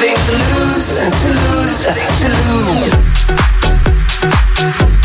nothing to lose, and to lose, to lose.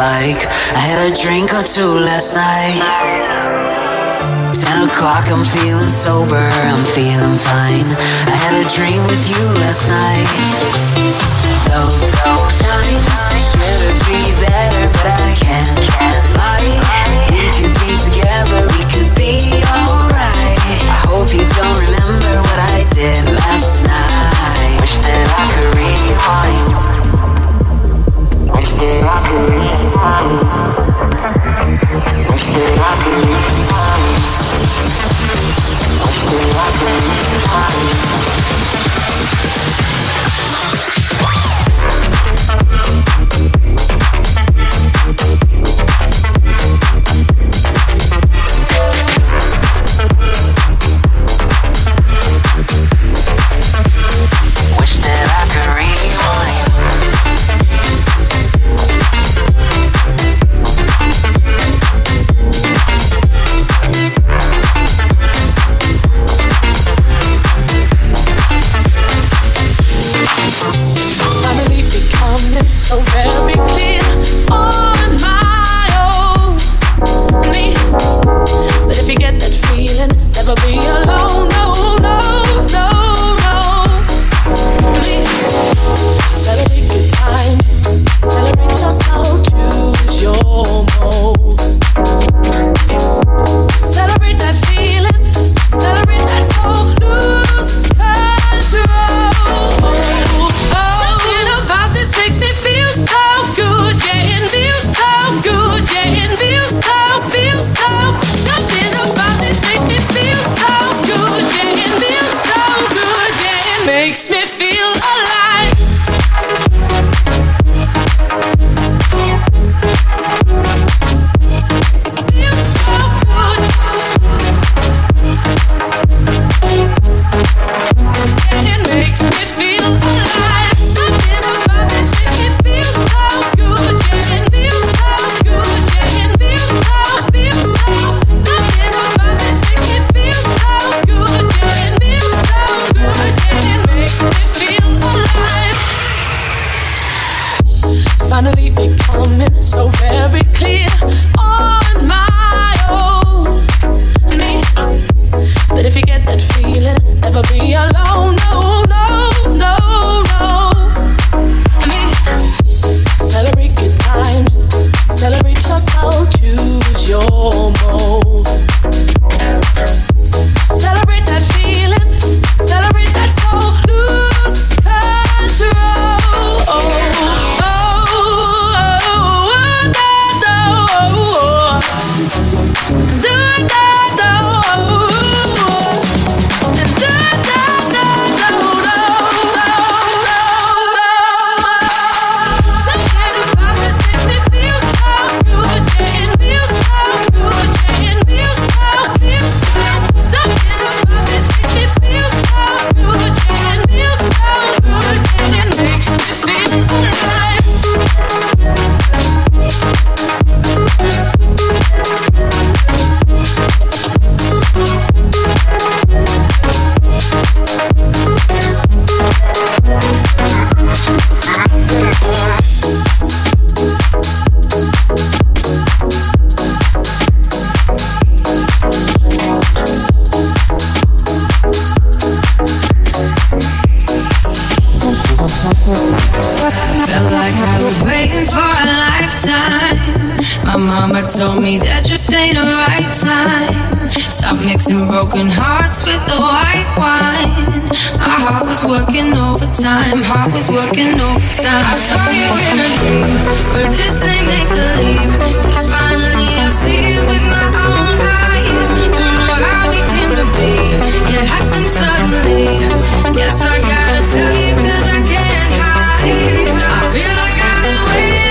Like I had a drink or two last night. Ten o'clock, I'm feeling sober, I'm feeling fine. I had a dream with you last night. Those, times should have be better, but I can't lie. We could be together, we could be alright. I hope you don't remember what I did last night. Wish that I could rewind. Wish that told me that just ain't the right time. Stop mixing broken hearts with the white wine. My heart was working overtime, heart was working overtime. I saw you in a dream, but this ain't make believe. Cause finally I see it with my own eyes. Don't know how we came to be, it happened suddenly. Guess I gotta tell you, cause I can't hide. I feel like I've been waiting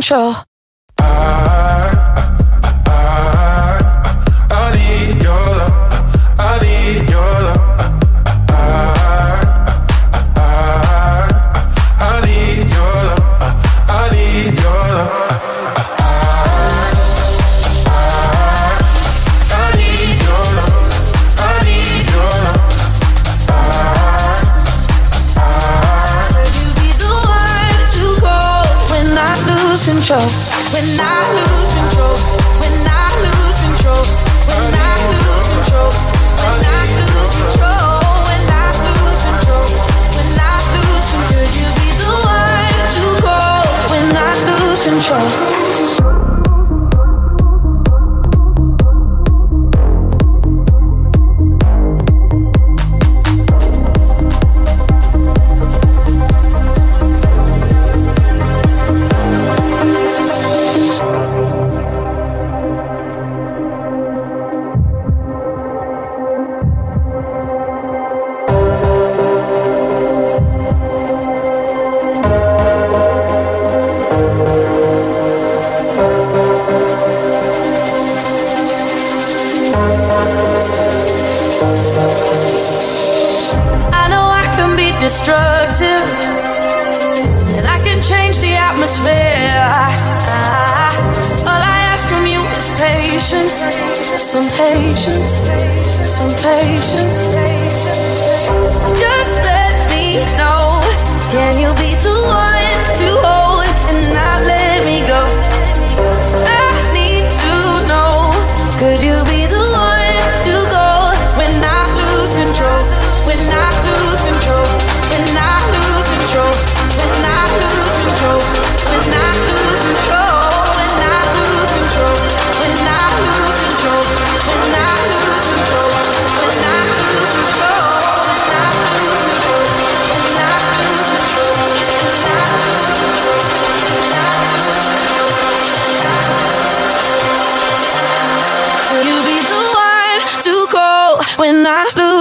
control?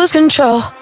Lose control?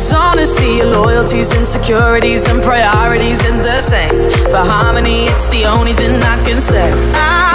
dishonesty, your loyalties, insecurities, and priorities in the same. For harmony, it's the only thing I can say. I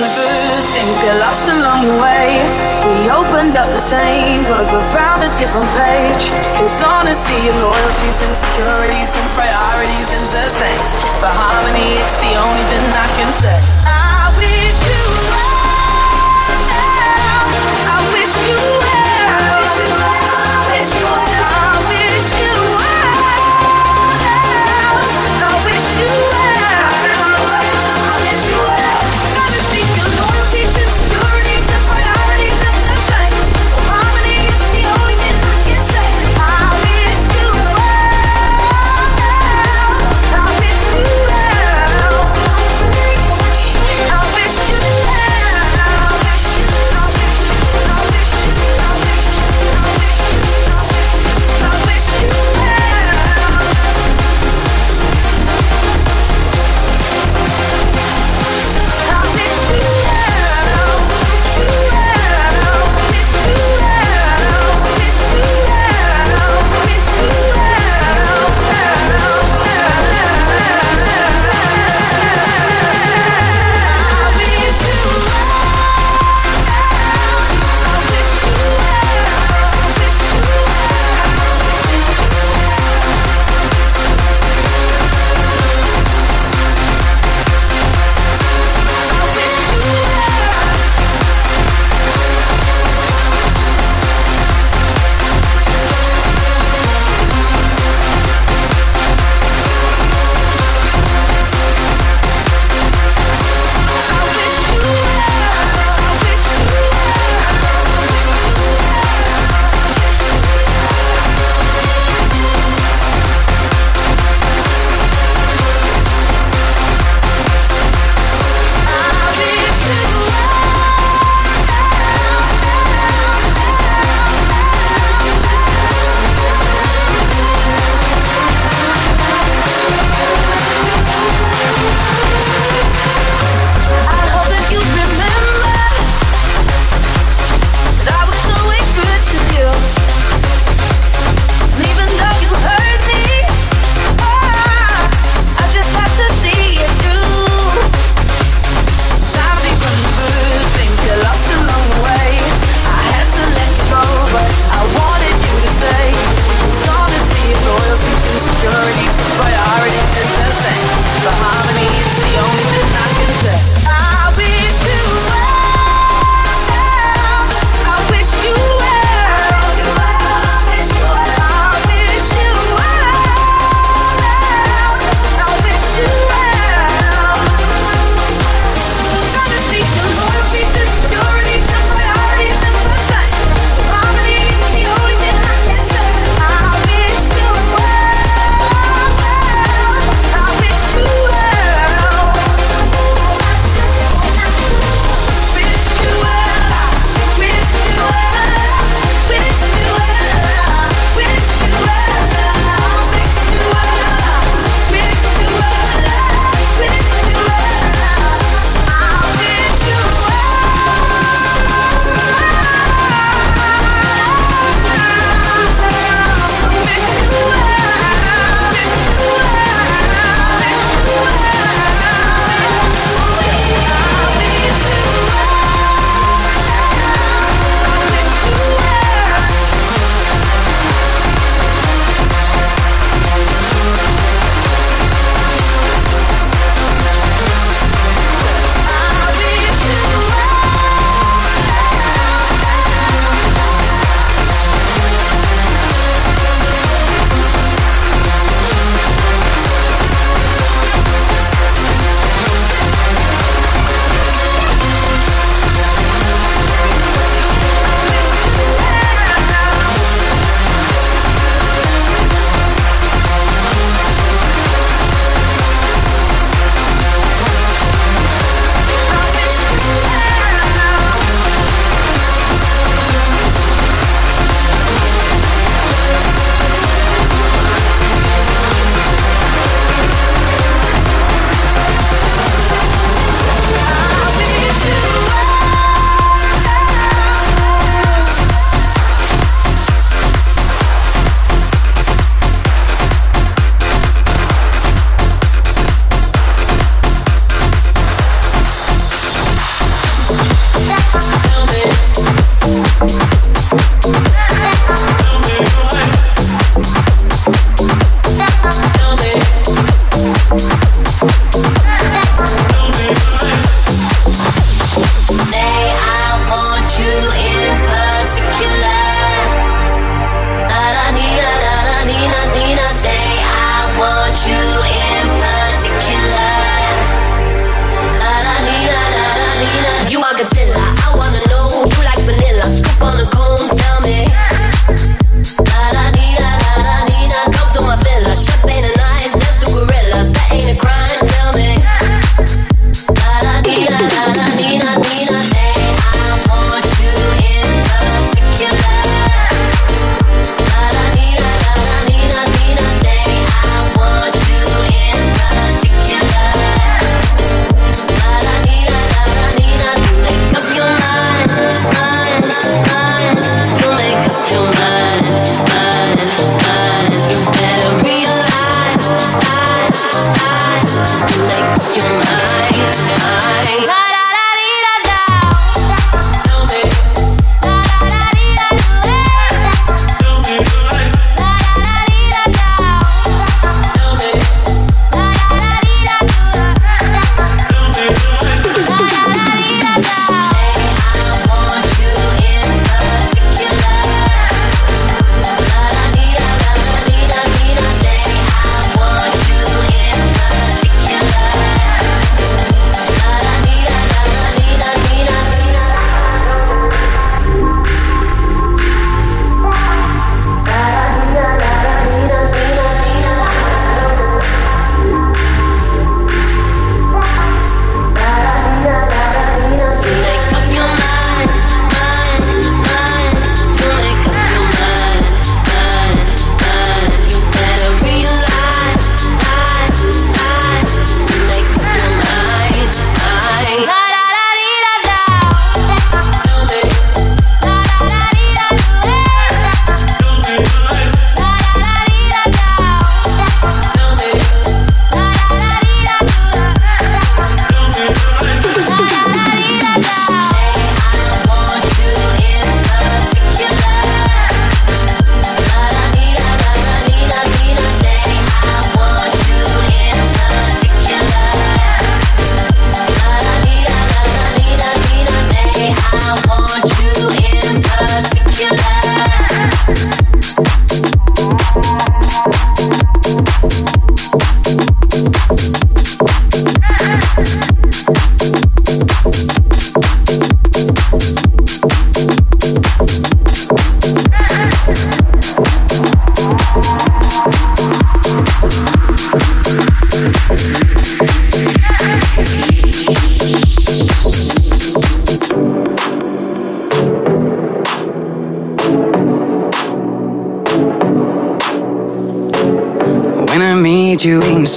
the good things get lost along the way. We opened up the same but we found a different page. Cause honesty and loyalties, insecurities and priorities is the same. But harmony, it's the only thing I can say. I wish you well. I wish you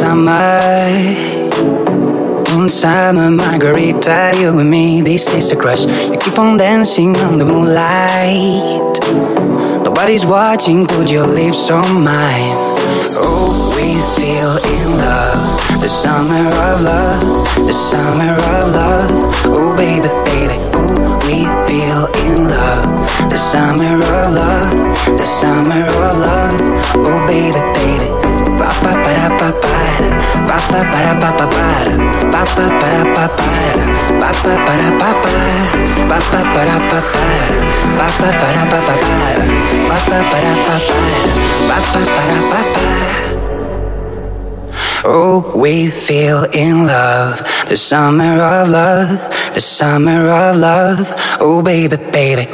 summer. In summer, margarita, you and me, this is a crush. You keep on dancing on the moonlight. Nobody's watching, put your lips on mine. Oh, we feel in love. The summer of love, the summer of love. Oh, baby, baby, oh, we feel in love. The summer of love, the summer of love. Oh, baby, baby. Ba ba ba da ba da ba ba da. Ba ba ba da ba ba ba da. Ba ba ba da ba ba da. Ba ba ba da ba ba. Oh, we feel in love, the summer of love, the summer of love. Oh, baby, baby.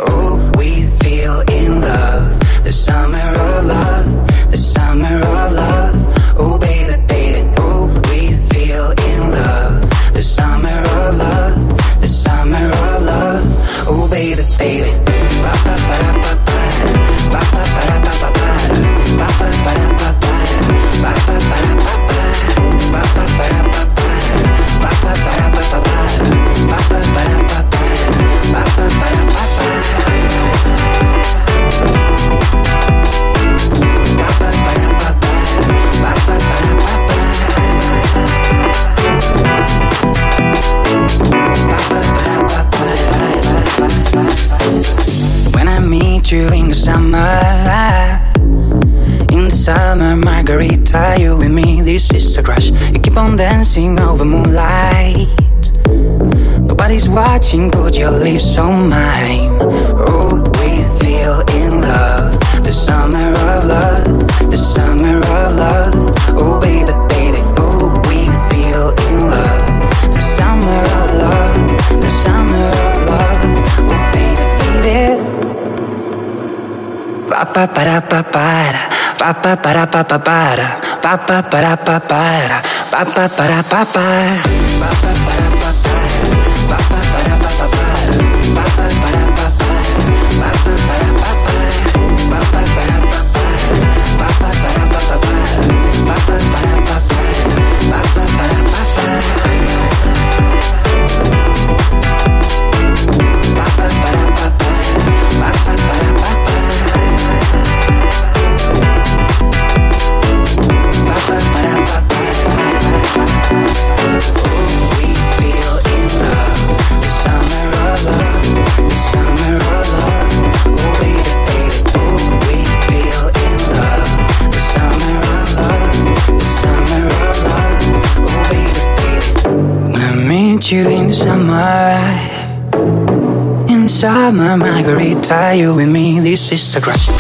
Pa pa pa da pa pa da. Pa pa pa pa pa pa da. Pa pa pa da pa pa You in summer, in summer, margarita, you and me, this is a crush.